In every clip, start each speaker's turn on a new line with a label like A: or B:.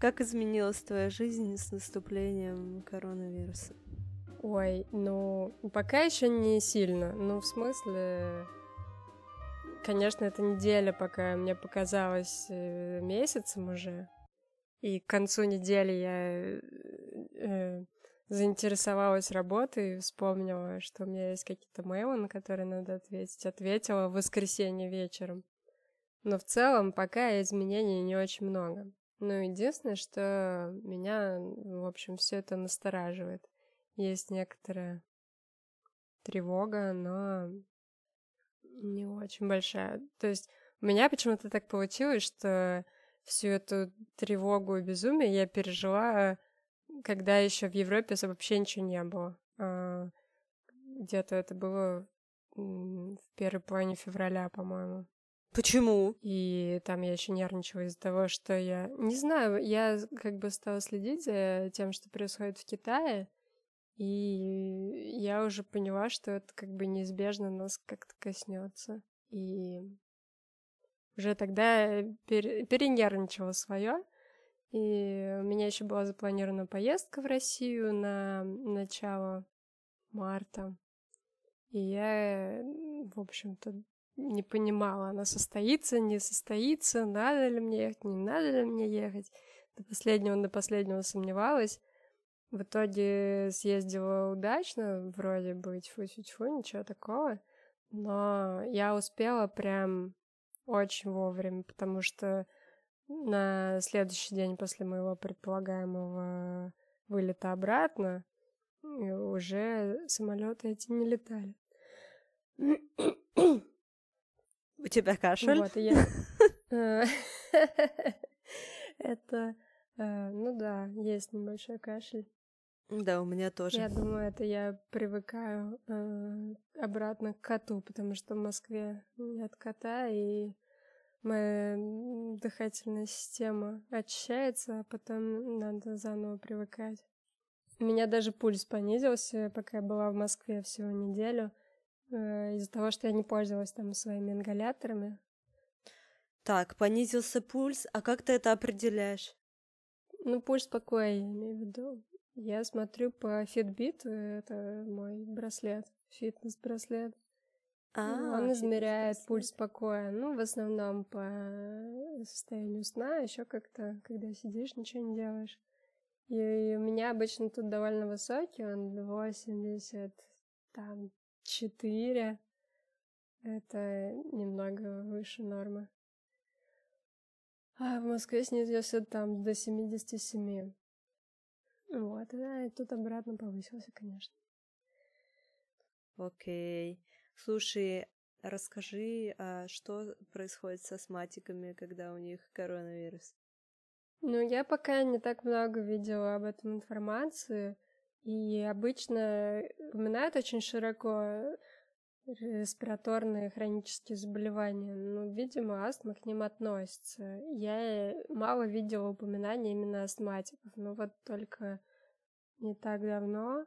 A: Как изменилась твоя жизнь с наступлением коронавируса?
B: Ой, ну, пока еще не сильно. Ну, в смысле, конечно, эта неделя, пока мне показалось э, месяцем уже. И к концу недели я э, заинтересовалась работой, вспомнила, что у меня есть какие-то мейлы, на которые надо ответить. Ответила в воскресенье вечером. Но в целом пока изменений не очень много. Ну, единственное, что меня, в общем, все это настораживает. Есть некоторая тревога, но не очень большая. То есть у меня почему-то так получилось, что всю эту тревогу и безумие я пережила, когда еще в Европе вообще ничего не было. А, где-то это было в первой половине февраля, по-моему.
A: Почему?
B: И там я еще нервничала из-за того, что я... Не знаю, я как бы стала следить за тем, что происходит в Китае, и я уже поняла, что это как бы неизбежно нас как-то коснется. И уже тогда пер... перенервничала свое. И у меня еще была запланирована поездка в Россию на начало марта. И я, в общем-то, не понимала, она состоится, не состоится, надо ли мне ехать, не надо ли мне ехать. До последнего, до последнего сомневалась. В итоге съездила удачно, вроде бы, тьфу-тьфу, ничего такого. Но я успела прям очень вовремя, потому что на следующий день после моего предполагаемого вылета обратно уже самолеты эти не летали.
A: У тебя кашель?
B: Вот, и я... Э, это, э, ну да, есть небольшой кашель.
A: Да, у меня тоже.
B: Я думаю, это я привыкаю э, обратно к коту, потому что в Москве нет кота, и моя дыхательная система очищается, а потом надо заново привыкать. У меня даже пульс понизился, пока я была в Москве всего неделю, из-за того, что я не пользовалась там своими ингаляторами.
A: Так, понизился пульс, а как ты это определяешь?
B: Ну, пульс покоя, я имею в виду. Я смотрю по Fitbit, это мой браслет, фитнес-браслет. А, Он измеряет пульс покоя. Ну, в основном по состоянию сна, еще как-то, когда сидишь, ничего не делаешь. И, и у меня обычно тут довольно высокий, он 80, там, 4. Это немного выше нормы. А в Москве снизился там до 77. Вот, да, и тут обратно повысился, конечно.
A: Окей. Слушай, расскажи, а что происходит с астматиками, когда у них коронавирус?
B: Ну, я пока не так много видела об этом информации, и обычно упоминают очень широко респираторные хронические заболевания. Ну, видимо, астма к ним относится. Я мало видела упоминаний именно астматиков, но вот только не так давно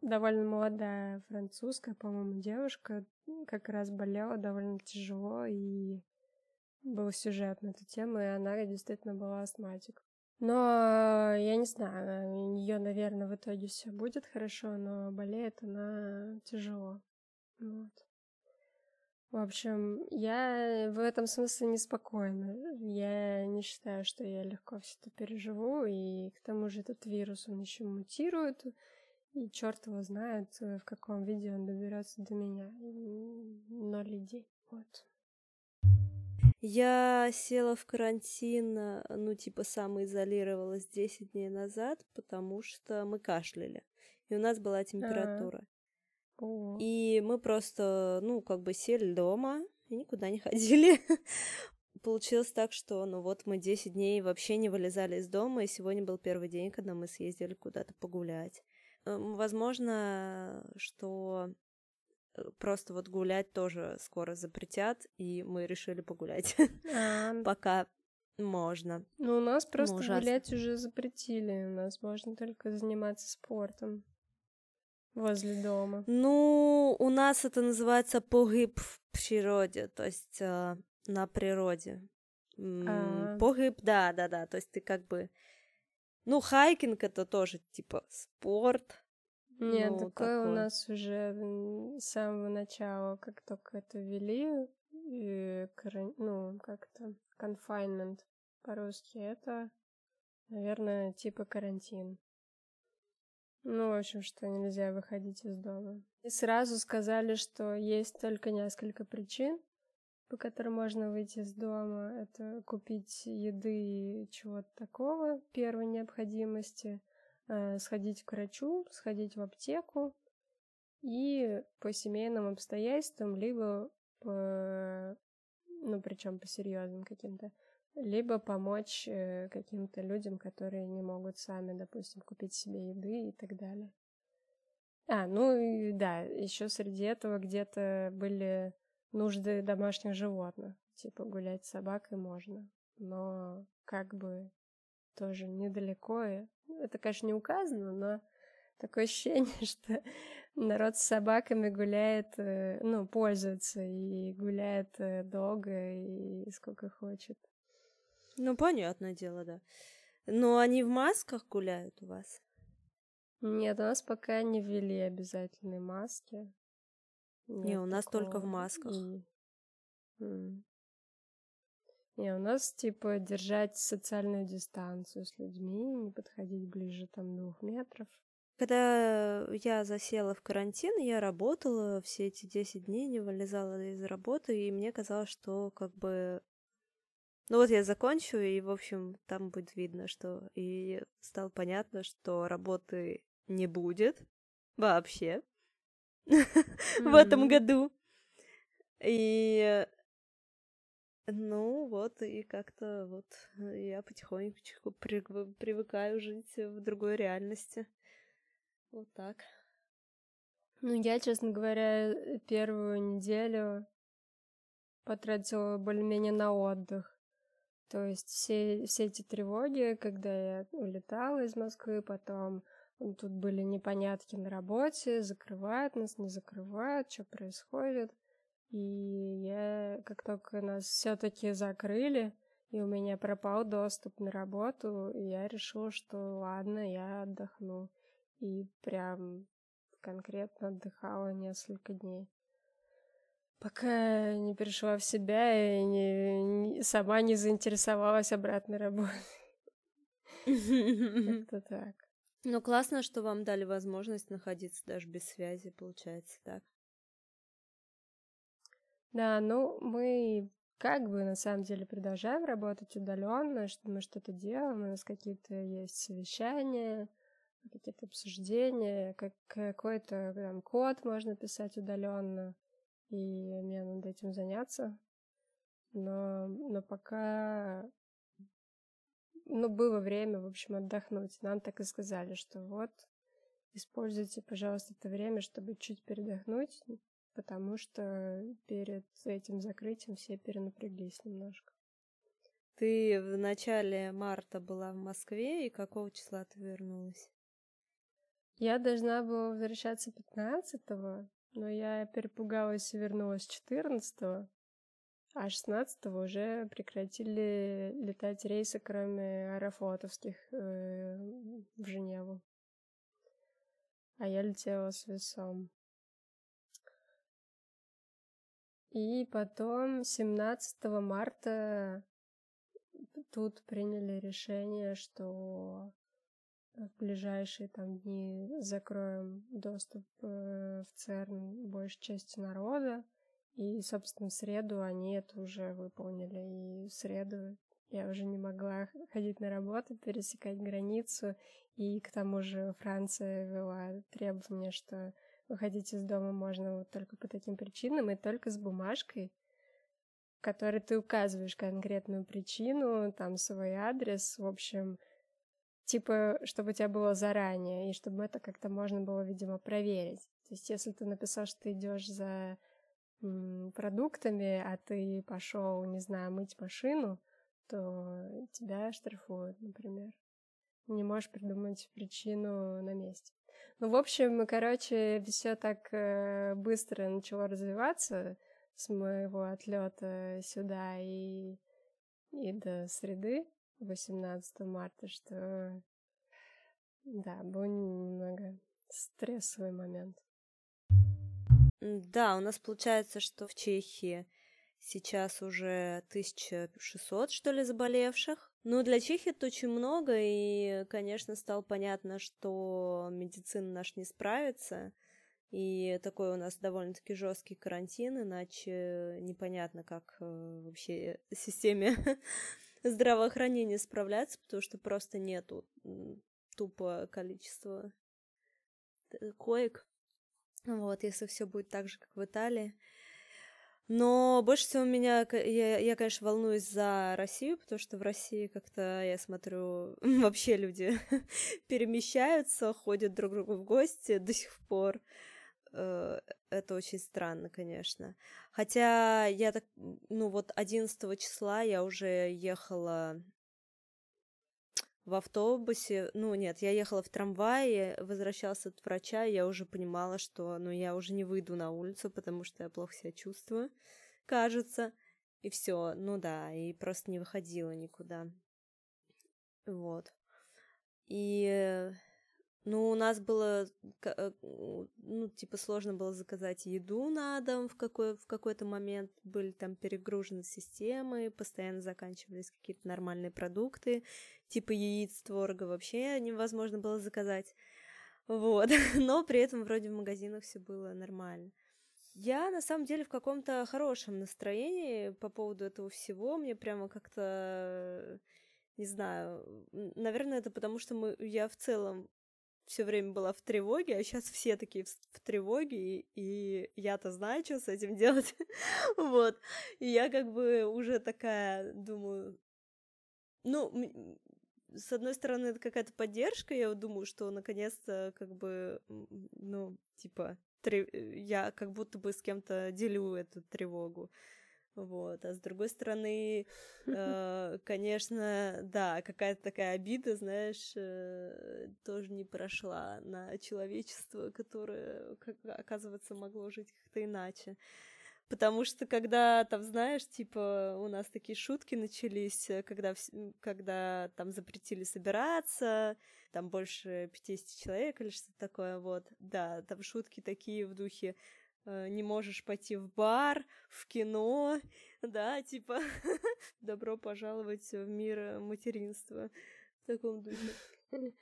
B: довольно молодая французская, по-моему, девушка как раз болела довольно тяжело, и был сюжет на эту тему, и она действительно была астматик. Но я не знаю, у нее, наверное, в итоге все будет хорошо, но болеет она тяжело. Вот. В общем, я в этом смысле неспокойна. Я не считаю, что я легко все это переживу, и к тому же этот вирус, он еще мутирует, и черт его знает, в каком виде он доберется до меня. Ноль идей. Вот.
A: Я села в карантин, ну, типа, самоизолировалась 10 дней назад, потому что мы кашляли. И у нас была температура. А-а-а. И мы просто, ну, как бы сели дома и никуда не ходили. Получилось так, что, ну вот, мы 10 дней вообще не вылезали из дома, и сегодня был первый день, когда мы съездили куда-то погулять. Эм, возможно, что э, просто вот гулять тоже скоро запретят, и мы решили погулять. А. Пока можно.
B: Ну, у нас просто гулять уже запретили. У нас можно только заниматься спортом. Возле дома.
A: Ну, у нас это называется погиб в природе, то есть э, на природе. А... Погреб, да, да, да. То есть ты как бы... Ну, хайкинг это тоже типа спорт.
B: Нет, ну, такое у нас уже с самого начала, как только это ввели, и, ну, как-то confinement по-русски, это, наверное, типа карантин. Ну, в общем, что нельзя выходить из дома. И сразу сказали, что есть только несколько причин, по которым можно выйти из дома. Это купить еды и чего-то такого первой необходимости, сходить к врачу, сходить в аптеку и по семейным обстоятельствам, либо по, ну, причем по серьезным каким-то, либо помочь э, каким-то людям, которые не могут сами, допустим, купить себе еды и так далее. А, ну и да, еще среди этого где-то были нужды домашних животных. Типа гулять с собакой можно, но как бы тоже недалеко. Это, конечно, не указано, но такое ощущение, что народ с собаками гуляет, э, ну, пользуется и гуляет э, долго и сколько хочет.
A: Ну, понятное дело, да. Но они в масках гуляют у вас?
B: Нет, у нас пока не ввели обязательные маски.
A: Нет не, у нас такого. только в масках. И...
B: Не, у нас типа держать социальную дистанцию с людьми, не подходить ближе там двух метров.
A: Когда я засела в карантин, я работала все эти 10 дней, не вылезала из работы, и мне казалось, что как бы ну вот я закончу, и, в общем, там будет видно, что... И стало понятно, что работы не будет вообще в этом году. И ну вот, и как-то вот я потихонечку привыкаю жить в другой реальности. Вот так.
B: Ну, я, честно говоря, первую неделю потратила более-менее на отдых. То есть все, все эти тревоги, когда я улетала из Москвы, потом тут были непонятки на работе, закрывают нас, не закрывают, что происходит. И я, как только нас все-таки закрыли, и у меня пропал доступ на работу, я решила, что ладно, я отдохну. И прям конкретно отдыхала несколько дней пока не пришла в себя и не, не, сама не заинтересовалась обратной работой. Это так.
A: Ну, классно, что вам дали возможность находиться даже без связи, получается, так?
B: Да, ну, мы как бы на самом деле продолжаем работать удаленно, что мы что-то делаем, у нас какие-то есть совещания, какие-то обсуждения, как какой-то там код можно писать удаленно и мне надо этим заняться. Но, но пока ну, было время, в общем, отдохнуть. Нам так и сказали, что вот, используйте, пожалуйста, это время, чтобы чуть передохнуть, потому что перед этим закрытием все перенапряглись немножко.
A: Ты в начале марта была в Москве, и какого числа ты вернулась?
B: Я должна была возвращаться 15-го, но я перепугалась и вернулась 14 а 16 уже прекратили летать рейсы, кроме аэрофлотовских, э, в Женеву. А я летела с весом. И потом 17 марта тут приняли решение, что в ближайшие там дни закроем доступ э, в ЦЕРН большей части народа. И, собственно, в среду они это уже выполнили. И в среду я уже не могла ходить на работу, пересекать границу. И к тому же Франция ввела требование, что выходить из дома можно вот только по таким причинам и только с бумажкой, в которой ты указываешь конкретную причину, там свой адрес, в общем, типа, чтобы у тебя было заранее, и чтобы это как-то можно было, видимо, проверить. То есть, если ты написал, что ты идешь за продуктами, а ты пошел, не знаю, мыть машину, то тебя штрафуют, например. Не можешь придумать причину на месте. Ну, в общем, короче, все так э, быстро начало развиваться с моего отлета сюда, и и до среды 18 марта, что да, был немного стрессовый момент.
A: Да, у нас получается, что в Чехии сейчас уже 1600, что ли, заболевших. Ну, для Чехии это очень много, и, конечно, стало понятно, что медицина наш не справится. И такой у нас довольно-таки жесткий карантин, иначе непонятно, как э, вообще системе здравоохранения справляться, потому что просто нету тупо количества коек. Вот, если все будет так же, как в Италии. Но больше всего меня, я, я, конечно, волнуюсь за Россию, потому что в России как-то, я смотрю, вообще люди перемещаются, ходят друг к другу в гости до сих пор. Э, это очень странно, конечно. Хотя я так, ну вот 11 числа я уже ехала в автобусе, ну нет, я ехала в трамвае, возвращался от врача, и я уже понимала, что, ну, я уже не выйду на улицу, потому что я плохо себя чувствую, кажется, и все, ну да, и просто не выходила никуда, вот. И ну, у нас было, э, ну, типа, сложно было заказать еду на дом в, какой, в какой-то момент. Были там перегружены системы, постоянно заканчивались какие-то нормальные продукты, типа яиц, творога вообще невозможно было заказать. Вот. Но при этом вроде в магазинах все было нормально. Я на самом деле в каком-то хорошем настроении по поводу этого всего. Мне прямо как-то не знаю, наверное, это потому, что мы, я в целом все время была в тревоге, а сейчас все такие в, в тревоге, и, и я-то знаю, что с этим делать. вот. И я как бы уже такая думаю, ну, с одной стороны, это какая-то поддержка, я думаю, что наконец-то как бы, ну, типа, трев... я как будто бы с кем-то делю эту тревогу. Вот. А с другой стороны, э, конечно, да, какая-то такая обида, знаешь, э, тоже не прошла на человечество, которое, как, оказывается, могло жить как-то иначе. Потому что когда там, знаешь, типа, у нас такие шутки начались, э, когда, когда там запретили собираться, там больше 50 человек или что-то такое, вот, да, там шутки такие в духе, не можешь пойти в бар, в кино, да, типа добро пожаловать в мир материнства в таком духе.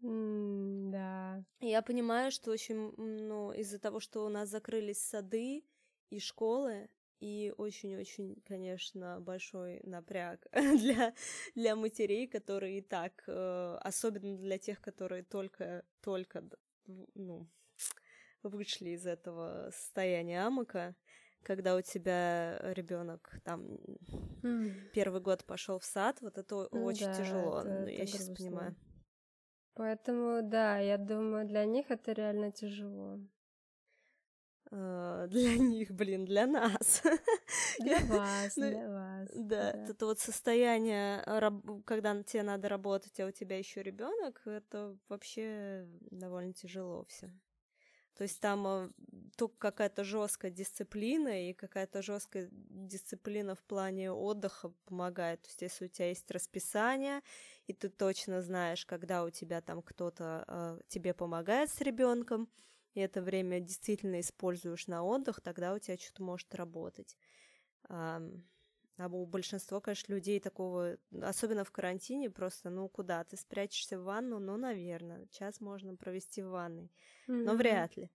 B: да.
A: Я понимаю, что очень, ну, из-за того, что у нас закрылись сады и школы, и очень-очень, конечно, большой напряг для, для матерей, которые и так, э, особенно для тех, которые только, только, ну, вышли из этого состояния амока, когда у тебя ребенок там mm. первый год пошел в сад, вот это ну, очень да, тяжело, это, это я сейчас понимаю.
B: Поэтому, да, я думаю, для них это реально тяжело.
A: Uh, для них, блин, для нас.
B: Для вас, ну, для вас.
A: Да, да, это вот состояние, когда тебе надо работать, а у тебя еще ребенок, это вообще довольно тяжело все. То есть там э, только какая-то жесткая дисциплина и какая-то жесткая дисциплина в плане отдыха помогает. То есть если у тебя есть расписание, и ты точно знаешь, когда у тебя там кто-то э, тебе помогает с ребенком, и это время действительно используешь на отдых, тогда у тебя что-то может работать. А у большинства, конечно, людей такого, особенно в карантине, просто, ну, куда? Ты спрячешься в ванну? Ну, наверное, час можно провести в ванной, mm-hmm. но вряд ли.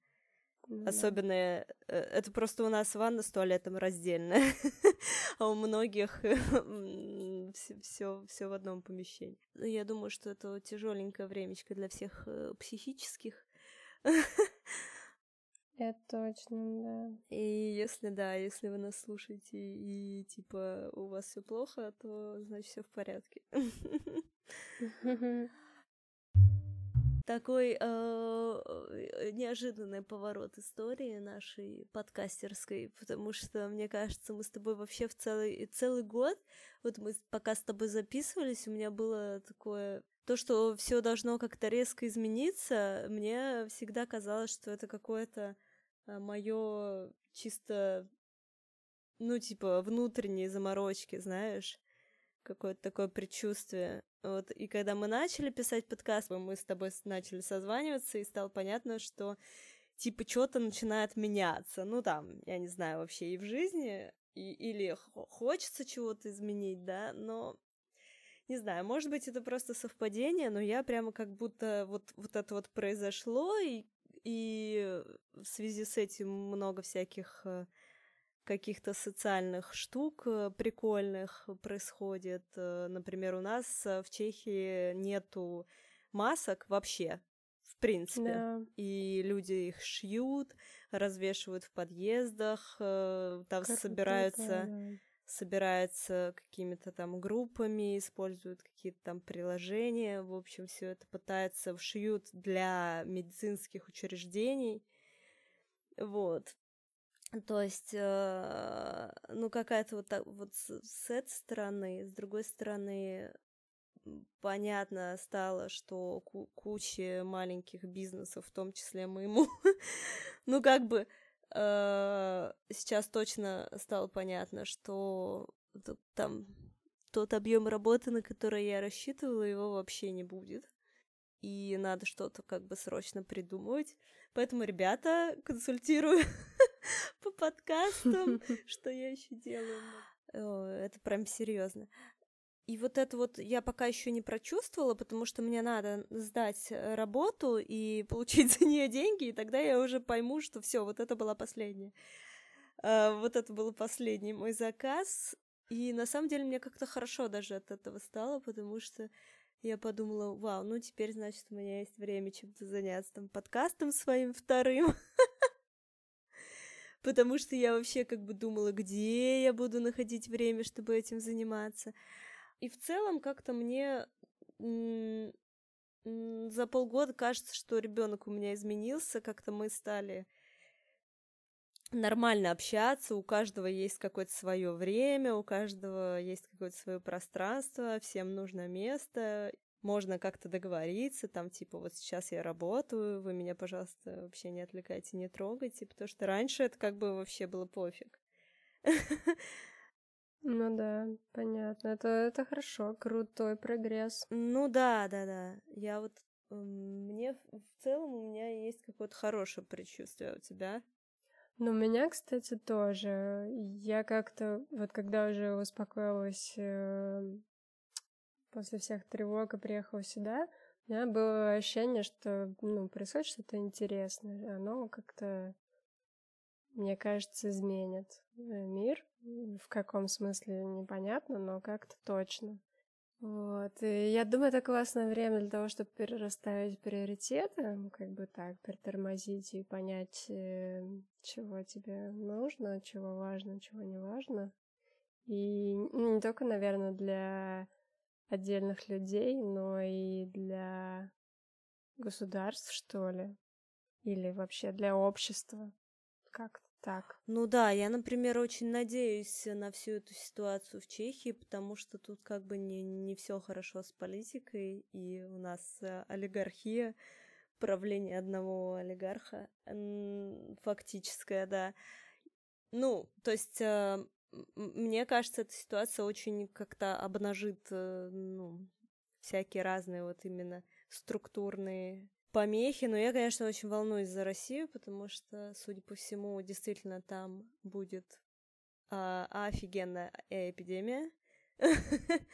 A: Mm-hmm. Особенно, э, это просто у нас ванна с туалетом раздельная, а у многих все, все в одном помещении. Я думаю, что это тяжеленькое времечко для всех э, психических.
B: Это точно, да.
A: И если да, если вы нас слушаете и типа у вас все плохо, то значит все в порядке. Такой э, неожиданный поворот истории нашей подкастерской, потому что, мне кажется, мы с тобой вообще в целый, целый год, вот мы пока с тобой записывались, у меня было такое то, что все должно как-то резко измениться, мне всегда казалось, что это какое-то а, мое чисто, ну, типа, внутренние заморочки, знаешь. какое-то такое предчувствие. Вот, и когда мы начали писать подкаст, мы с тобой начали созваниваться, и стало понятно, что типа что-то начинает меняться. Ну, там, я не знаю, вообще и в жизни, и, или хочется чего-то изменить, да, но не знаю, может быть, это просто совпадение, но я прямо как будто вот, вот это вот произошло, и, и в связи с этим много всяких э, каких-то социальных штук э, прикольных происходит. Э, например, у нас в Чехии нету масок вообще, в принципе. Да. И люди их шьют, развешивают в подъездах, там как собираются... Да собирается какими-то там группами, используют какие-то там приложения, в общем, все это пытается вшьют для медицинских учреждений. Вот. То есть, э, ну, какая-то вот, так, вот с, с этой стороны, с другой стороны, понятно стало, что куча маленьких бизнесов, в том числе моему, ну, как бы, сейчас точно стало понятно, что там тот объем работы, на который я рассчитывала, его вообще не будет. И надо что-то как бы срочно придумывать. Поэтому, ребята, консультирую по подкастам, что я еще делаю. Это прям серьезно. И вот это вот я пока еще не прочувствовала, потому что мне надо сдать э, работу и получить за нее деньги, и тогда я уже пойму, что все, вот это была последняя. Uh, вот это был последний мой заказ. И на самом деле мне как-то хорошо даже от этого стало, потому что я подумала, вау, ну теперь, значит, у меня есть время чем-то заняться, там, подкастом своим вторым. Потому что я вообще как бы думала, где я буду находить время, чтобы этим заниматься. И в целом как-то мне за полгода кажется, что ребенок у меня изменился, как-то мы стали нормально общаться, у каждого есть какое-то свое время, у каждого есть какое-то свое пространство, всем нужно место, можно как-то договориться, там, типа, вот сейчас я работаю, вы меня, пожалуйста, вообще не отвлекайте, не трогайте, потому что раньше это как бы вообще было пофиг.
B: Ну да, понятно. Это, это хорошо, крутой прогресс.
A: Ну да, да, да. Я вот мне в целом у меня есть какое-то хорошее предчувствие у тебя.
B: Ну, у меня, кстати, тоже. Я как-то, вот когда уже успокоилась э, после всех тревог и приехала сюда, у меня было ощущение, что, ну, происходит что-то интересное. Оно как-то, мне кажется, изменит э, мир. В каком смысле непонятно, но как-то точно. Вот. И я думаю, это классное время для того, чтобы перерасставить приоритеты, ну, как бы так, притормозить и понять, э, чего тебе нужно, чего важно, чего не важно. И ну, не только, наверное, для отдельных людей, но и для государств, что ли, или вообще для общества. Как-то так.
A: Ну да, я, например, очень надеюсь на всю эту ситуацию в Чехии, потому что тут как бы не, не все хорошо с политикой, и у нас э, олигархия, правление одного олигарха, фактическое, да. Ну, то есть э, мне кажется, эта ситуация очень как-то обнажит, э, ну, всякие разные вот именно структурные помехи, но я, конечно, очень волнуюсь за Россию, потому что, судя по всему, действительно там будет а, офигенная эпидемия.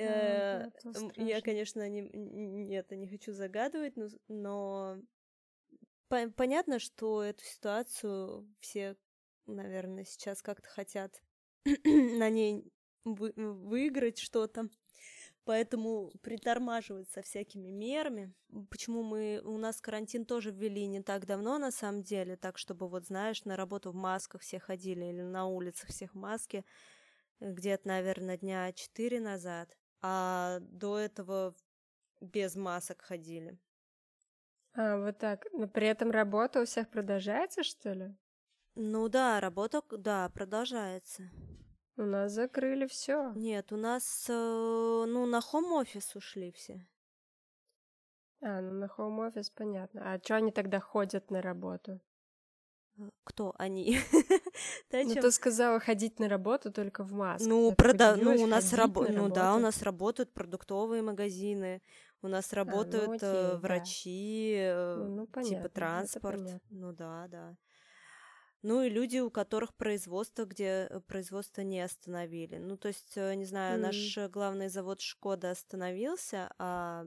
A: Э, я, конечно, не, это не хочу загадывать, но понятно, что эту ситуацию все, наверное, сейчас как-то хотят на ней выиграть что-то поэтому притормаживать со всякими мерами. Почему мы у нас карантин тоже ввели не так давно на самом деле, так чтобы вот знаешь на работу в масках все ходили или на улицах всех маски где-то, наверное, дня четыре назад, а до этого без масок ходили.
B: А, вот так. Но при этом работа у всех продолжается, что ли?
A: Ну да, работа, да, продолжается.
B: У нас закрыли все.
A: Нет, у нас, э, ну, на хом-офис ушли все.
B: А, ну на хоум-офис понятно. А что они тогда ходят на работу?
A: Э, кто они?
B: ну, ты сказала ходить на работу только в маске.
A: Ну, прода... ну у нас раб... ну да, у нас работают продуктовые магазины, у нас работают а, ну, окей, э, врачи, да. ну, ну, понятно, типа транспорт. Ну да, да. Ну и люди, у которых производство, где э, производство не остановили. Ну, то есть, не знаю, mm. наш главный завод Шкода остановился, а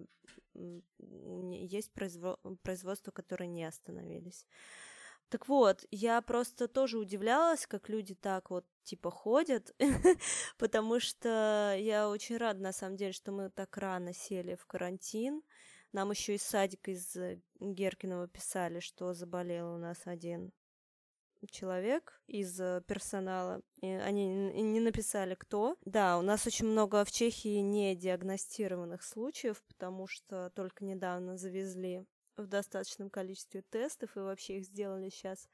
A: есть произво... производства, которые не остановились. Так вот, я просто тоже удивлялась, как люди так вот типа ходят, потому что я очень рада, на самом деле, что мы так рано сели в карантин. Нам еще из садика из Геркинова писали, что заболел у нас один человек из персонала. И они не написали, кто. Да, у нас очень много в Чехии не диагностированных случаев, потому что только недавно завезли в достаточном количестве тестов, и вообще их сделали сейчас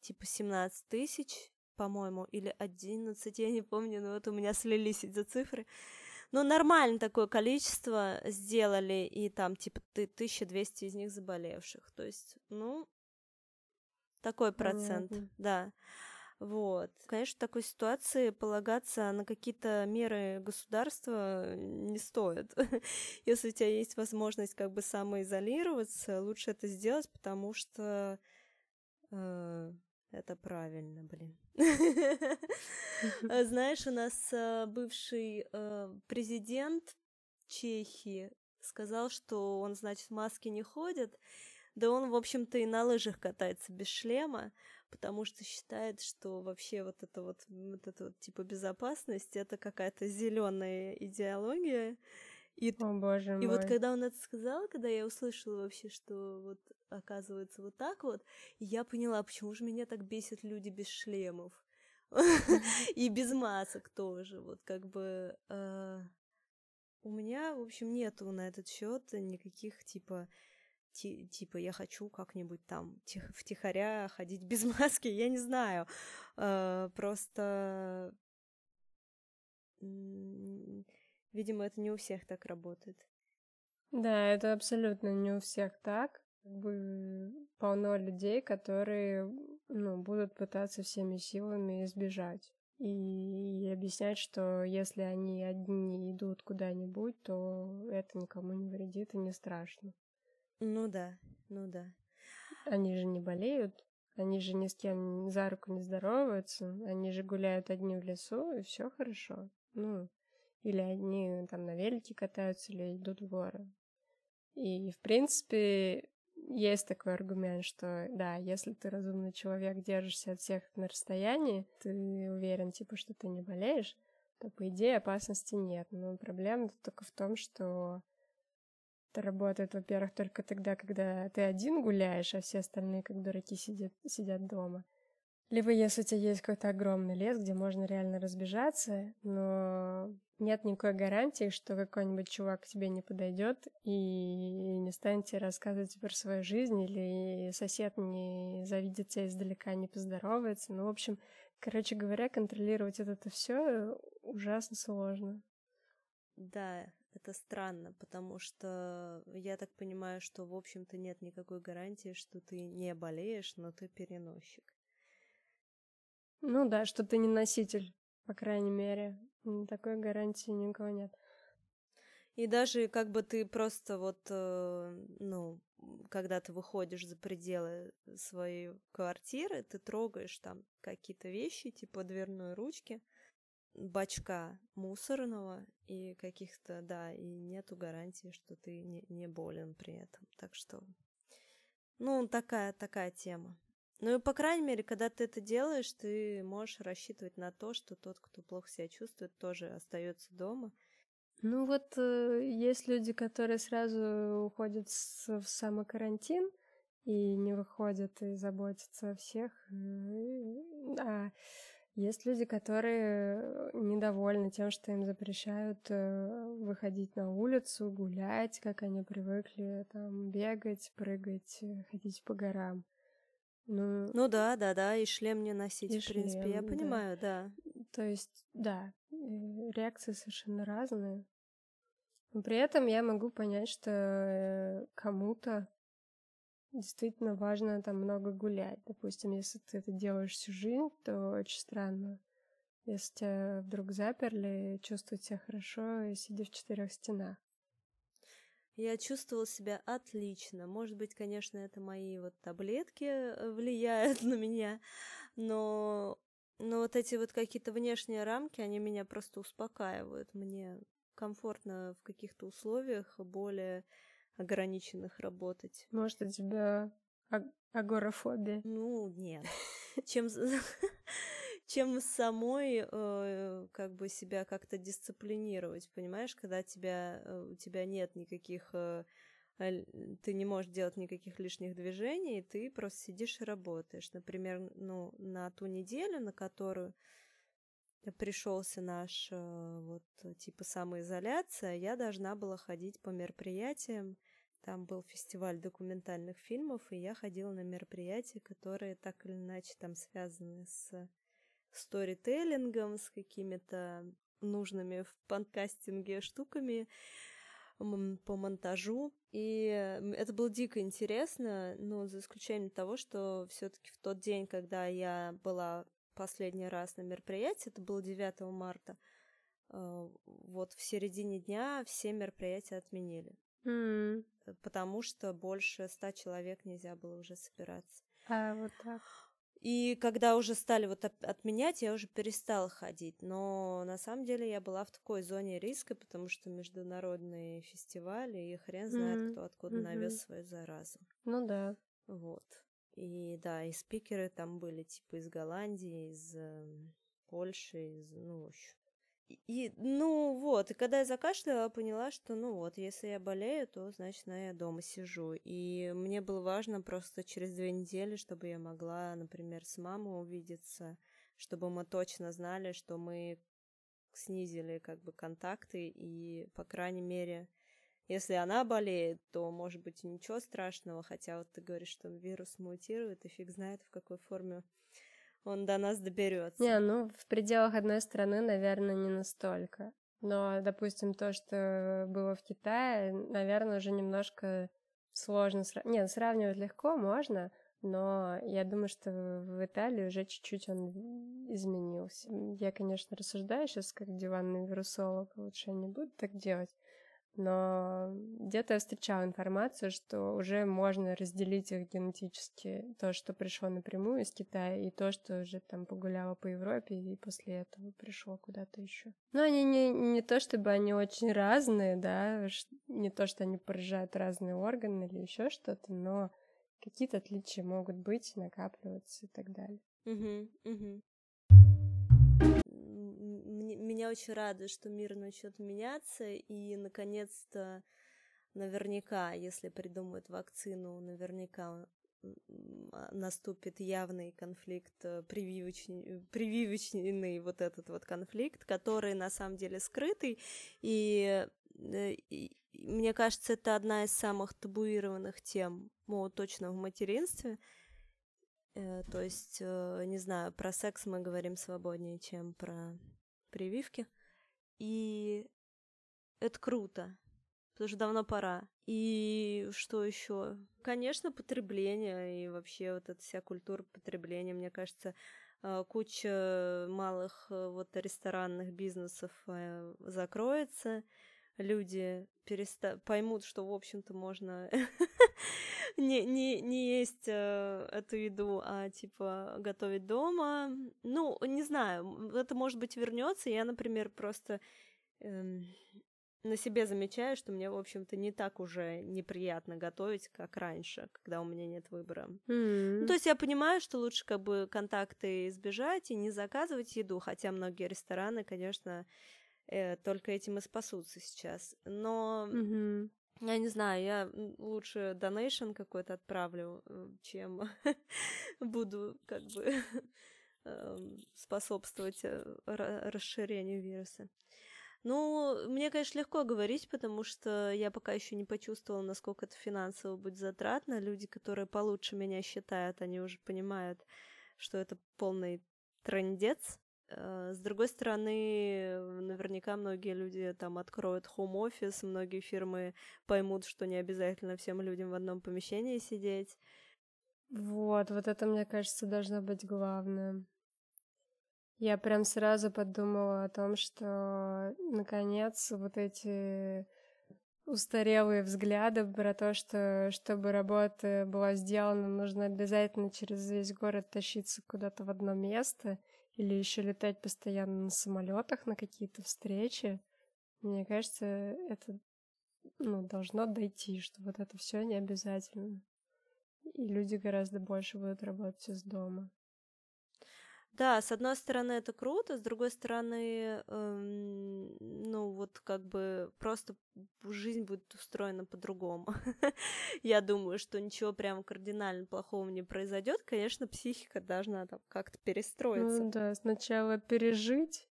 A: типа 17 тысяч, по-моему, или 11, я не помню, но вот у меня слились эти цифры. Ну, нормально такое количество сделали, и там, типа, 1200 из них заболевших. То есть, ну, такой процент, Понятно. да. Вот. Конечно, в такой ситуации полагаться на какие-то меры государства не стоит. Если у тебя есть возможность как бы самоизолироваться, лучше это сделать, потому что э, это правильно, блин. Знаешь, у нас э, бывший э, президент Чехии сказал, что он, значит, в маске не ходит, да он, в общем-то, и на лыжах катается без шлема, потому что считает, что вообще вот это вот, вот это вот типа безопасность это какая-то зеленая идеология. И,
B: О, боже
A: и мой. вот когда он это сказал, когда я услышала вообще, что вот оказывается вот так вот, я поняла, почему же меня так бесят люди без шлемов. И без масок тоже. Вот как бы э, у меня, в общем, нету на этот счет никаких типа типа я хочу как-нибудь там тих, втихаря ходить без маски, я не знаю. Э, просто, видимо, это не у всех так работает.
B: Да, это абсолютно не у всех так. Бы полно людей, которые ну, будут пытаться всеми силами избежать. И, и объяснять, что если они одни идут куда-нибудь, то это никому не вредит и не страшно.
A: Ну да, ну да.
B: Они же не болеют, они же ни с кем за руку не здороваются, они же гуляют одни в лесу, и все хорошо. Ну, или одни там на велике катаются, или идут в горы. И, в принципе, есть такой аргумент, что да, если ты разумный человек, держишься от всех на расстоянии, ты уверен, типа, что ты не болеешь, то, по идее, опасности нет. Но проблема только в том, что это работает, во-первых, только тогда, когда ты один гуляешь, а все остальные, как дураки, сидят, сидят дома. Либо если у тебя есть какой-то огромный лес, где можно реально разбежаться, но нет никакой гарантии, что какой-нибудь чувак к тебе не подойдет и не станет тебе рассказывать про свою жизнь, или сосед не завидит тебя издалека, не поздоровается. Ну, в общем, короче говоря, контролировать это все ужасно сложно.
A: Да, это странно, потому что я так понимаю, что, в общем-то, нет никакой гарантии, что ты не болеешь, но ты переносчик.
B: Ну да, что ты не носитель, по крайней мере. Такой гарантии никого нет.
A: И даже как бы ты просто вот, э, ну, когда ты выходишь за пределы своей квартиры, ты трогаешь там какие-то вещи, типа дверной ручки, бачка мусорного и каких-то, да, и нету гарантии, что ты не, не болен при этом. Так что, ну, такая, такая тема. Ну и, по крайней мере, когда ты это делаешь, ты можешь рассчитывать на то, что тот, кто плохо себя чувствует, тоже остается дома.
B: Ну вот э, есть люди, которые сразу уходят с, в самокарантин и не выходят и заботятся о всех. А есть люди, которые э, недовольны тем, что им запрещают э, выходить на улицу, гулять, как они привыкли, там, бегать, прыгать, э, ходить по горам.
A: Ну, ну да, да, да, и шлем не носить, и в шлем, принципе, я понимаю, да.
B: да. То есть, да, реакции совершенно разные. Но при этом я могу понять, что кому-то действительно важно там много гулять. Допустим, если ты это делаешь всю жизнь, то очень странно, если тебя вдруг заперли, чувствовать себя хорошо сидя в четырех стенах.
A: Я чувствовала себя отлично. Может быть, конечно, это мои вот таблетки э, влияют на меня, но, но вот эти вот какие-то внешние рамки, они меня просто успокаивают. Мне комфортно в каких-то условиях более ограниченных работать.
B: Может, у тебя аг- агорафобия?
A: Ну, нет. Чем чем самой э, как бы себя как-то дисциплинировать, понимаешь, когда тебя, э, у тебя нет никаких, э, ты не можешь делать никаких лишних движений, ты просто сидишь и работаешь. Например, ну, на ту неделю, на которую пришелся наш э, вот типа самоизоляция, я должна была ходить по мероприятиям. Там был фестиваль документальных фильмов, и я ходила на мероприятия, которые так или иначе там связаны с сторителлингом, с какими-то нужными в подкастинге штуками по монтажу. И это было дико интересно, но за исключением того, что все-таки в тот день, когда я была последний раз на мероприятии, это было 9 марта, э, вот в середине дня все мероприятия отменили.
B: Mm.
A: Потому что больше ста человек нельзя было уже собираться.
B: А, вот так.
A: И когда уже стали вот отменять, я уже перестала ходить. Но на самом деле я была в такой зоне риска, потому что международные фестивали, и хрен знает, mm-hmm. кто откуда mm-hmm. навез свою заразу.
B: Ну да.
A: Вот. И да, и спикеры там были типа из Голландии, из э, Польши, из, ну, в общем, и, ну, вот, и когда я закашляла, поняла, что, ну, вот, если я болею, то, значит, я дома сижу. И мне было важно просто через две недели, чтобы я могла, например, с мамой увидеться, чтобы мы точно знали, что мы снизили, как бы, контакты, и, по крайней мере, если она болеет, то, может быть, ничего страшного, хотя вот ты говоришь, что вирус мутирует, и фиг знает, в какой форме он до нас доберется.
B: Не, ну в пределах одной страны, наверное, не настолько. Но, допустим, то, что было в Китае, наверное, уже немножко сложно сравнивать. Нет, сравнивать легко можно, но я думаю, что в Италии уже чуть-чуть он изменился. Я, конечно, рассуждаю сейчас как диванный вирусолог, лучше не буду так делать, но где-то я встречала информацию, что уже можно разделить их генетически, то, что пришло напрямую из Китая, и то, что уже там погуляло по Европе и после этого пришло куда-то еще. Но они не, не то, чтобы они очень разные, да, не то, что они поражают разные органы или еще что-то, но какие-то отличия могут быть, накапливаться и так далее.
A: Угу, угу меня очень радует, что мир начнет меняться, и наконец-то наверняка, если придумают вакцину, наверняка а, наступит явный конфликт, э, прививочный, прививочный вот этот вот конфликт, который на самом деле скрытый, и, э, и мне кажется, это одна из самых табуированных тем, ну, точно в материнстве, э, то есть, не знаю, про секс мы говорим свободнее, чем про прививки. И это круто, потому что давно пора. И что еще? Конечно, потребление и вообще вот эта вся культура потребления, мне кажется, э, куча малых э, вот ресторанных бизнесов э, закроется, люди переста... поймут, что, в общем-то, можно не, не, не есть э, эту еду, а типа готовить дома. Ну, не знаю, это может быть вернется. Я, например, просто э, на себе замечаю, что мне, в общем-то, не так уже неприятно готовить, как раньше, когда у меня нет выбора.
B: Mm-hmm.
A: Ну, то есть я понимаю, что лучше как бы контакты избежать и не заказывать еду, хотя многие рестораны, конечно, э, только этим и спасутся сейчас. Но
B: mm-hmm.
A: Я не знаю, я лучше донейшн какой-то отправлю, э, чем буду как бы эм, способствовать э, расширению вируса. Ну, мне, конечно, легко говорить, потому что я пока еще не почувствовала, насколько это финансово будет затратно. Люди, которые получше меня считают, они уже понимают, что это полный трендец, с другой стороны, наверняка многие люди там откроют home-офис, многие фирмы поймут, что не обязательно всем людям в одном помещении сидеть.
B: Вот, вот это, мне кажется, должно быть главное. Я прям сразу подумала о том, что, наконец, вот эти устарелые взгляды про то, что чтобы работа была сделана, нужно обязательно через весь город тащиться куда-то в одно место или еще летать постоянно на самолетах на какие-то встречи. Мне кажется, это ну, должно дойти, что вот это все не обязательно. И люди гораздо больше будут работать из дома.
A: Да, с одной стороны это круто, с другой стороны, эм, ну вот как бы просто жизнь будет устроена по-другому. Я думаю, что ничего прям кардинально плохого не произойдет. Конечно, психика должна там как-то перестроиться.
B: Ну да, сначала пережить.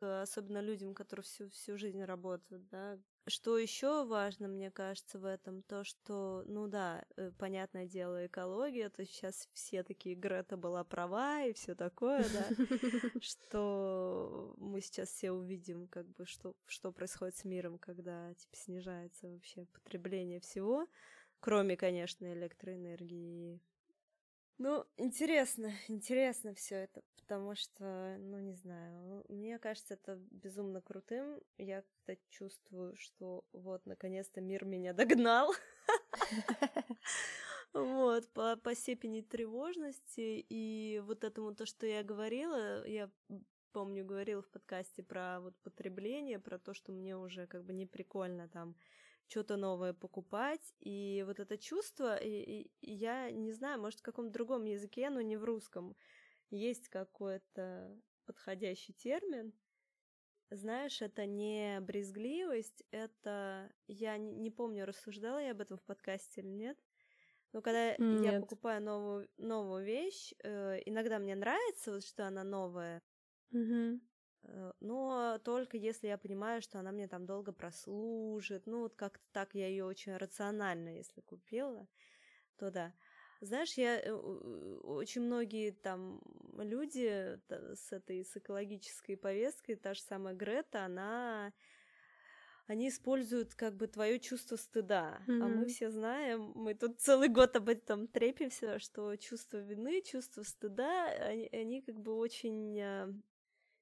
A: Особенно людям, которые всю, всю жизнь работают, да, что еще важно, мне кажется, в этом, то, что, ну да, э, понятное дело, экология, то сейчас все такие, Грета была права и все такое, да, что мы сейчас все увидим, как бы, что, что происходит с миром, когда, типа, снижается вообще потребление всего, кроме, конечно, электроэнергии ну, интересно, интересно все это, потому что, ну, не знаю, мне кажется, это безумно крутым. Я как-то чувствую, что вот, наконец-то мир меня догнал. Вот, по, по степени тревожности и вот этому то, что я говорила, я помню, говорила в подкасте про вот потребление, про то, что мне уже как бы не прикольно там что-то новое покупать. И вот это чувство, и, и, я не знаю, может, в каком-то другом языке, но не в русском, есть какой-то подходящий термин. Знаешь, это не брезгливость, это... Я не, не помню, рассуждала я об этом в подкасте или нет. Но когда нет. я покупаю новую, новую вещь, э, иногда мне нравится, вот, что она новая.
B: Угу.
A: Э, но только если я понимаю, что она мне там долго прослужит. Ну, вот как-то так я ее очень рационально, если купила, то да. Знаешь, я э, очень многие там люди с этой с экологической повесткой, та же самая Грета, она они используют как бы твое чувство стыда. Mm-hmm. А мы все знаем, мы тут целый год об этом трепимся, что чувство вины, чувство стыда, они, они как бы очень а,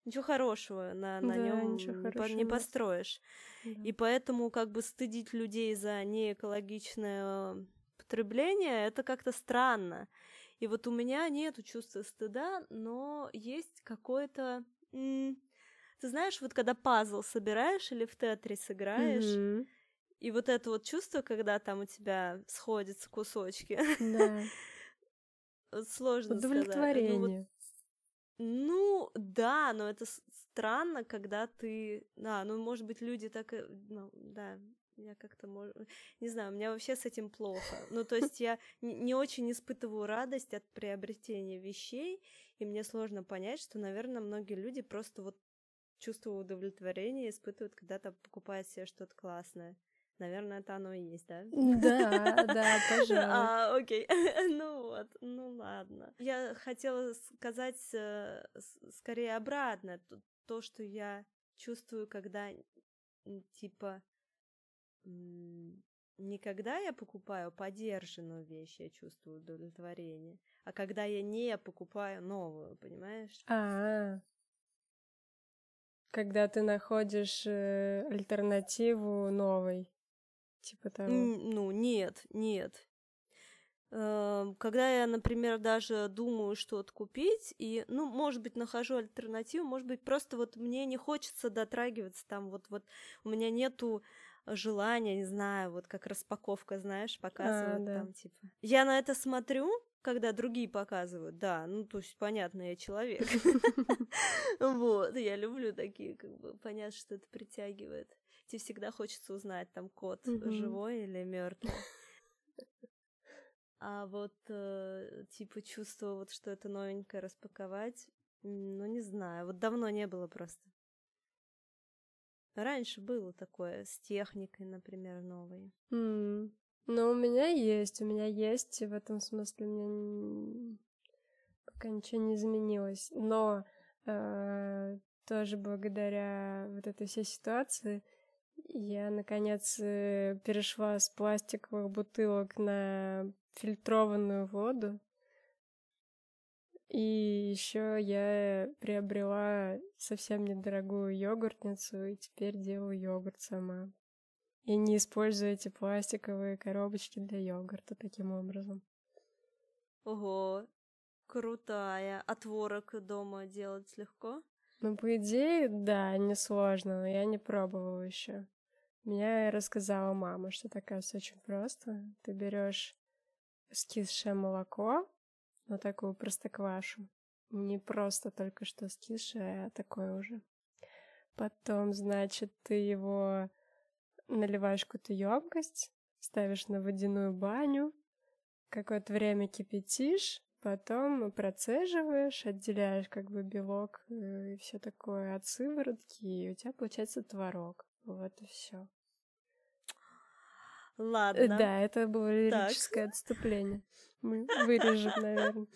A: ничего хорошего на, на да, нем не, не построишь. Да. И поэтому как бы стыдить людей за неэкологичное потребление это как-то странно. И вот у меня нету чувства стыда, но есть какое-то... Ты знаешь, вот когда пазл собираешь или в тетрис играешь, mm-hmm. и вот это вот чувство, когда там у тебя сходятся кусочки. Да. Сложно сказать. Удовлетворение. Ну, да, но это странно, когда ты... Да, ну, может быть, люди так... Ну, да, я как-то, не знаю, у меня вообще с этим плохо. Ну, то есть я не очень испытываю радость от приобретения вещей, и мне сложно понять, что, наверное, многие люди просто вот чувство удовлетворения испытывают, когда то покупают себе что-то классное. Наверное, это оно и есть, да?
B: Да, да, пожалуй.
A: А, окей. ну вот, ну ладно. Я хотела сказать э, скорее обратно. То, что я чувствую, когда, типа, не когда я покупаю подержанную вещь, я чувствую удовлетворение, а когда я не покупаю новую, понимаешь?
B: А, -а, -а. когда ты находишь э, альтернативу новой. Типа того.
A: Ну, нет, нет. Эм, когда я, например, даже думаю что-то купить, и, ну, может быть, нахожу альтернативу, может быть, просто вот мне не хочется дотрагиваться там, вот, вот у меня нету желания, не знаю, вот как распаковка, знаешь, показывают а, да. там, типа. Я на это смотрю, когда другие показывают, да, ну, то есть, понятно, я человек. Вот, я люблю такие, как бы, понятно, что это притягивает тебе всегда хочется узнать, там кот mm-hmm. живой или мертвый. А вот э, типа чувство, вот что это новенькое распаковать, ну не знаю, вот давно не было просто. Раньше было такое с техникой, например, новой.
B: Mm. Ну, у меня есть, у меня есть, в этом смысле у меня пока ничего не изменилось. Но э, тоже благодаря вот этой всей ситуации я, наконец, э, перешла с пластиковых бутылок на фильтрованную воду. И еще я приобрела совсем недорогую йогуртницу и теперь делаю йогурт сама. И не использую эти пластиковые коробочки для йогурта таким образом.
A: Ого, крутая. А творог дома делать легко?
B: Ну, по идее, да, несложно, но я не пробовала еще. Меня рассказала мама, что такая все очень просто. Ты берешь скисшее молоко, ну такую простоквашу. Не просто только что скисшее, а такое уже. Потом, значит, ты его наливаешь какую-то емкость, ставишь на водяную баню, какое-то время кипятишь, потом процеживаешь, отделяешь как бы белок э, и все такое от сыворотки, и у тебя получается творог. Вот и все.
A: Ладно.
B: Да, это было лирическое так. отступление. Мы вырежем, наверное.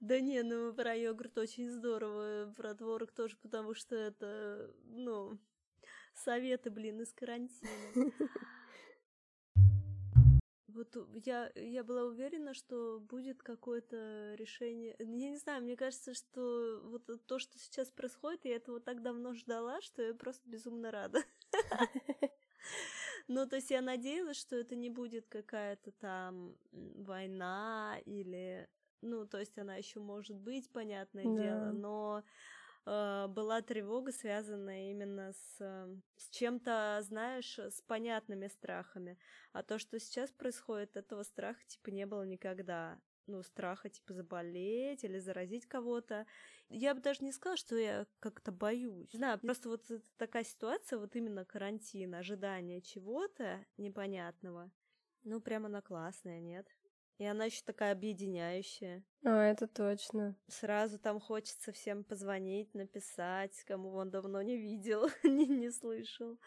A: Да не, ну про йогурт очень здорово, про творог тоже, потому что это, ну, советы, блин, из карантина. Вот я, я была уверена, что будет какое-то решение. Я не знаю, мне кажется, что вот то, что сейчас происходит, я этого так давно ждала, что я просто безумно рада. Ну, то есть я надеялась, что это не будет какая-то там война или... Ну, то есть она еще может быть, понятное дело, но э, была тревога, связанная именно с, с чем-то, знаешь, с понятными страхами. А то, что сейчас происходит, этого страха типа не было никогда ну, страха, типа, заболеть или заразить кого-то. Я бы даже не сказала, что я как-то боюсь. Знаю, просто вот такая ситуация, вот именно карантин, ожидание чего-то непонятного, ну, прямо она классная, нет? И она еще такая объединяющая.
B: А, это точно.
A: Сразу там хочется всем позвонить, написать, кому он давно не видел, не, не слышал.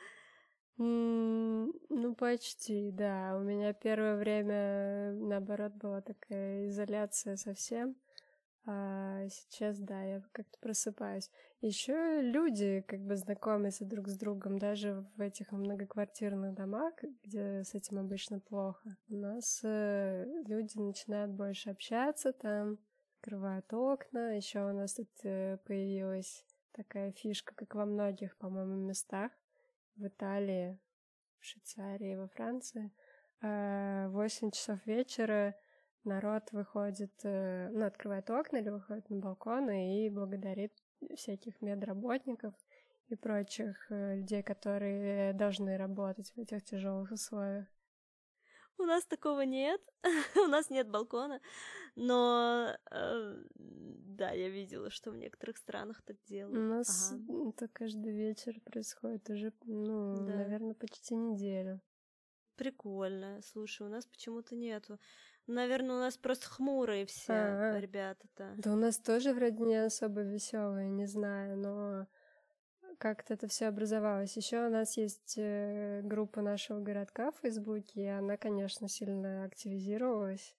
B: Ну, почти, да. У меня первое время, наоборот, была такая изоляция совсем. А сейчас, да, я как-то просыпаюсь. Еще люди как бы знакомятся друг с другом, даже в этих многоквартирных домах, где с этим обычно плохо. У нас э, люди начинают больше общаться там, открывают окна. Еще у нас тут э, появилась такая фишка, как во многих, по-моему, местах в Италии, в Швейцарии, во Франции. 8 часов вечера народ выходит, э, ну, открывает окна или выходит на балконы и благодарит всяких медработников и прочих э, людей, которые должны работать в этих тяжелых условиях.
A: У нас такого нет, у нас нет балкона, но э, да, я видела, что в некоторых странах так делают.
B: У нас ага. это каждый вечер происходит уже, ну, да. наверное, почти неделю.
A: Прикольно. Слушай, у нас почему-то нету. Наверное, у нас просто хмурые все А-а. ребята-то.
B: Да у нас тоже вроде не особо веселые, не знаю, но как-то это все образовалось. Еще у нас есть э, группа нашего городка в Фейсбуке, и она, конечно, сильно активизировалась.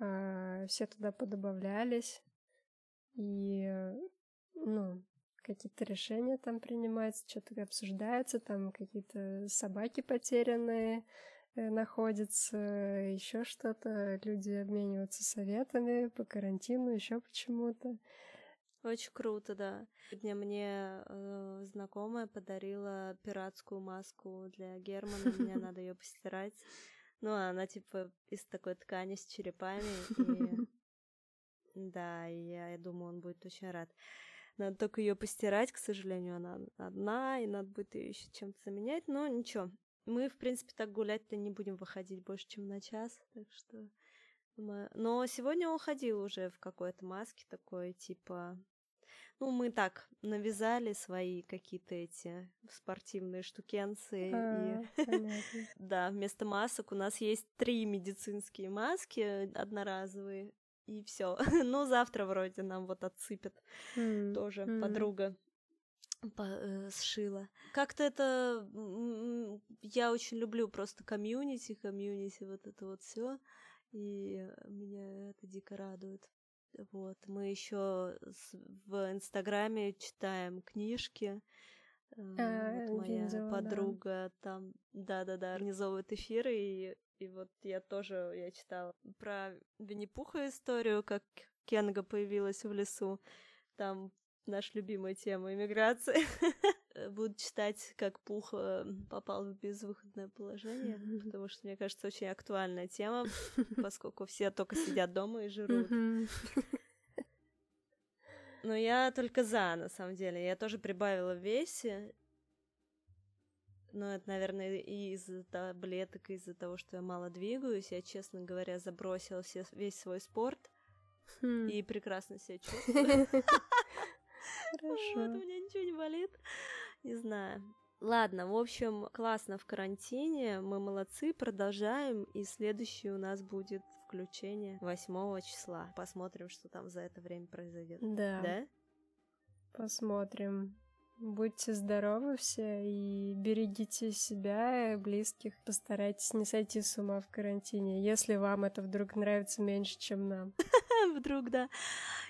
B: А, все туда подобавлялись, и, ну, какие-то решения там принимаются, что-то обсуждается, там какие-то собаки потерянные э, находятся, еще что-то, люди обмениваются советами по карантину, еще почему-то.
A: Очень круто, да. Сегодня мне э, знакомая подарила пиратскую маску для Германа. Мне надо ее постирать. Ну, она типа из такой ткани с черепами. И... Да, и я, я думаю, он будет очень рад. Надо только ее постирать, к сожалению, она одна, и надо будет ее еще чем-то заменять. Но ничего. Мы, в принципе, так гулять-то не будем выходить больше, чем на час, так что но сегодня он ходил уже в какой-то маске такой, типа... Ну, мы так навязали свои какие-то эти спортивные штукенцы. А, и... да, вместо масок у нас есть три медицинские маски одноразовые. И все. ну, завтра вроде нам вот отсыпят mm. тоже mm. подруга по, сшила. Как-то это я очень люблю просто комьюнити, комьюнити, вот это вот все. И меня это дико радует. Вот, мы еще в Инстаграме читаем книжки. Э, а, вот моя видела, подруга да. там, да-да-да, организовывает эфиры, и, и вот я тоже, я читала про Винни-Пуха историю, как Кенга появилась в лесу. Там наша любимая тема иммиграции. Буду читать, как Пух э, попал в безвыходное положение, потому что, мне кажется, очень актуальная тема, поскольку все только сидят дома и жрут. Но я только за, на самом деле. Я тоже прибавила в весе. Но это, наверное, и из-за таблеток, и из-за того, что я мало двигаюсь. Я, честно говоря, забросила все, весь свой спорт. Хм. И прекрасно себя чувствую. Хорошо. Вот, у меня ничего не болит. Не знаю. Ладно, в общем, классно в карантине, мы молодцы, продолжаем, и следующий у нас будет включение 8 числа. Посмотрим, что там за это время произойдет.
B: Да. Да? Посмотрим. Будьте здоровы все и берегите себя близких. Постарайтесь не сойти с ума в карантине, если вам это вдруг нравится меньше, чем нам.
A: Вдруг, да.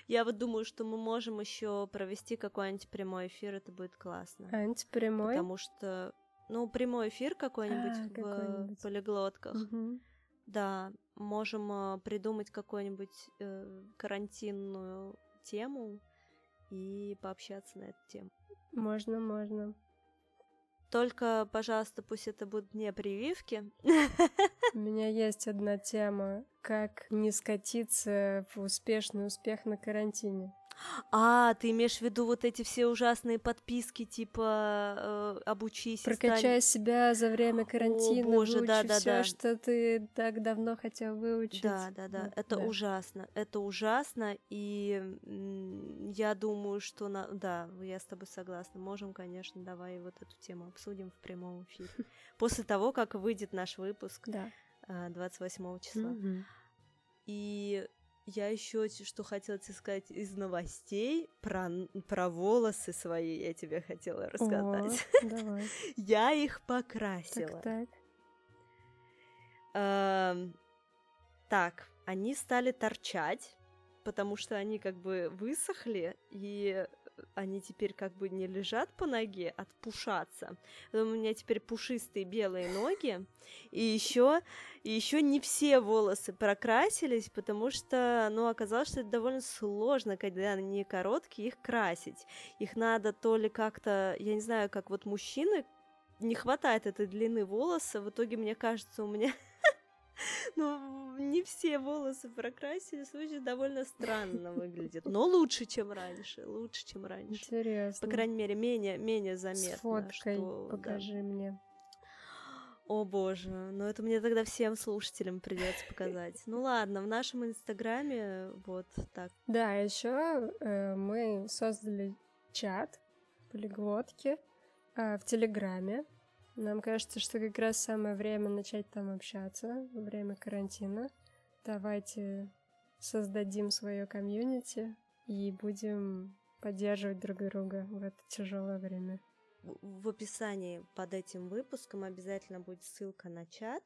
A: Я вот думаю, что мы можем еще провести какой-нибудь прямой эфир, это будет классно.
B: Антипрямой?
A: Потому что, ну, прямой эфир какой-нибудь а, в какой полиглотках. Угу. Да, можем э, придумать какую-нибудь э, карантинную тему и пообщаться на эту тему.
B: Можно, можно.
A: Только, пожалуйста, пусть это будут не прививки.
B: У меня есть одна тема, как не скатиться в успешный успех на карантине.
A: А, ты имеешь в виду вот эти все ужасные подписки, типа э, обучись.
B: Прокачай стань... себя за время карантина, О, боже, да, да, все, да. что ты так давно хотел выучить.
A: Да, да, да, это да. ужасно, это ужасно, и я думаю, что на, да, я с тобой согласна. Можем, конечно, давай вот эту тему обсудим в прямом эфире после того, как выйдет наш выпуск. Да. 28 а, числа. И я еще что хотела тебе сказать из новостей про, про волосы свои, я тебе хотела рассказать.
B: О, давай.
A: я их покрасила.
B: Так, так.
A: Эм, так, они стали торчать, потому что они как бы высохли, и они теперь как бы не лежат по ноге, а отпушаться. У меня теперь пушистые белые ноги, и еще и еще не все волосы прокрасились, потому что, ну, оказалось, что это довольно сложно, когда они короткие, их красить. Их надо то ли как-то, я не знаю, как вот мужчины, не хватает этой длины волоса, в итоге, мне кажется, у меня ну, не все волосы прокрасились, очень довольно странно выглядит. Но лучше, чем раньше. Лучше, чем раньше.
B: Интересно.
A: По крайней мере, менее, менее заметно. С
B: фоткой что, покажи да. мне.
A: О боже, ну это мне тогда всем слушателям придется показать. Ну ладно, в нашем инстаграме вот так.
B: Да, еще э, мы создали чат полиглотки э, в Телеграме. Нам кажется, что как раз самое время начать там общаться во время карантина. Давайте создадим свое комьюнити и будем поддерживать друг друга в это тяжелое время.
A: В описании под этим выпуском обязательно будет ссылка на чат,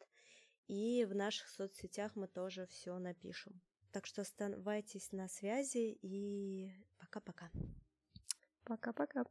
A: и в наших соцсетях мы тоже все напишем. Так что оставайтесь на связи и пока-пока.
B: Пока-пока.